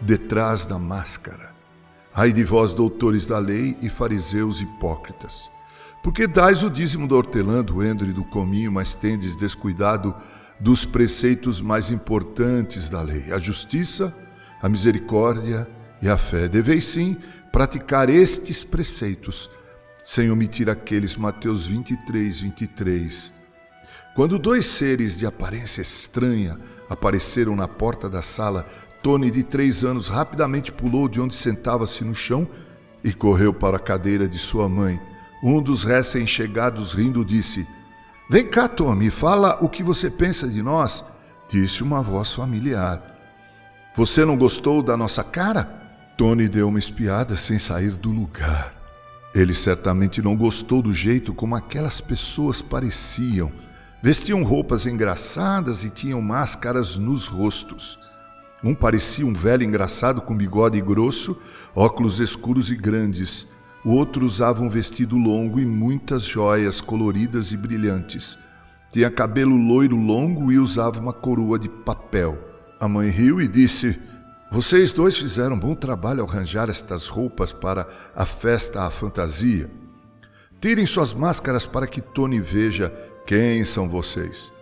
detrás da máscara. Ai de vós, doutores da lei e fariseus hipócritas, porque dais o dízimo do hortelã, do endro e do cominho, mas tendes descuidado dos preceitos mais importantes da lei, a justiça, a misericórdia e a fé. Deveis sim praticar estes preceitos, sem omitir aqueles. Mateus 23, 23. Quando dois seres de aparência estranha apareceram na porta da sala, Tony, de três anos, rapidamente pulou de onde sentava-se no chão e correu para a cadeira de sua mãe. Um dos recém-chegados, rindo, disse: Vem cá, Tommy, fala o que você pensa de nós, disse uma voz familiar. Você não gostou da nossa cara? Tony deu uma espiada sem sair do lugar. Ele certamente não gostou do jeito como aquelas pessoas pareciam. Vestiam roupas engraçadas e tinham máscaras nos rostos. Um parecia um velho engraçado com bigode grosso, óculos escuros e grandes. O outro usava um vestido longo e muitas joias coloridas e brilhantes. Tinha cabelo loiro longo e usava uma coroa de papel. A mãe riu e disse: Vocês dois fizeram bom trabalho ao arranjar estas roupas para a festa à fantasia. Tirem suas máscaras para que Tony veja quem são vocês.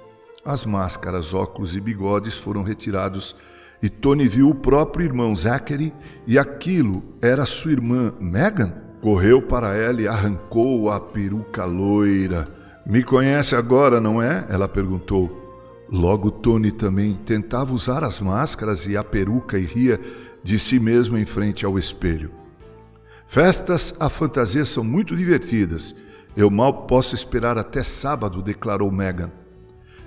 As máscaras, óculos e bigodes foram retirados e Tony viu o próprio irmão Zachary e aquilo era sua irmã Megan. Correu para ela e arrancou a peruca loira. Me conhece agora, não é? Ela perguntou. Logo, Tony também tentava usar as máscaras e a peruca e ria de si mesmo em frente ao espelho. Festas a fantasia são muito divertidas. Eu mal posso esperar até sábado, declarou Megan.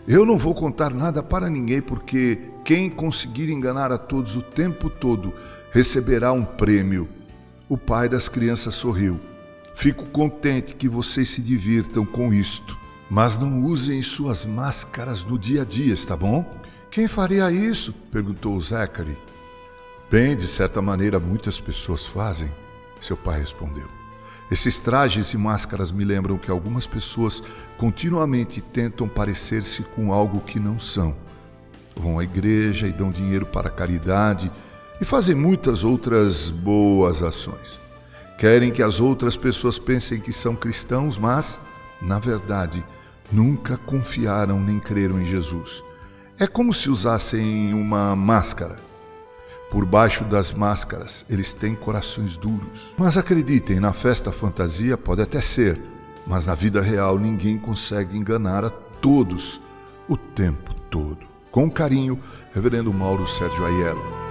Eu não vou contar nada para ninguém, porque quem conseguir enganar a todos o tempo todo receberá um prêmio. O pai das crianças sorriu. Fico contente que vocês se divirtam com isto, mas não usem suas máscaras no dia a dia, está bom? Quem faria isso? perguntou Zachary. Bem, de certa maneira, muitas pessoas fazem, seu pai respondeu. Esses trajes e máscaras me lembram que algumas pessoas continuamente tentam parecer-se com algo que não são. Vão à igreja e dão dinheiro para a caridade e fazem muitas outras boas ações. Querem que as outras pessoas pensem que são cristãos, mas, na verdade, nunca confiaram nem creram em Jesus. É como se usassem uma máscara. Por baixo das máscaras, eles têm corações duros. Mas acreditem, na festa fantasia pode até ser, mas na vida real ninguém consegue enganar a todos o tempo todo. Com carinho, Reverendo Mauro Sérgio Aiello.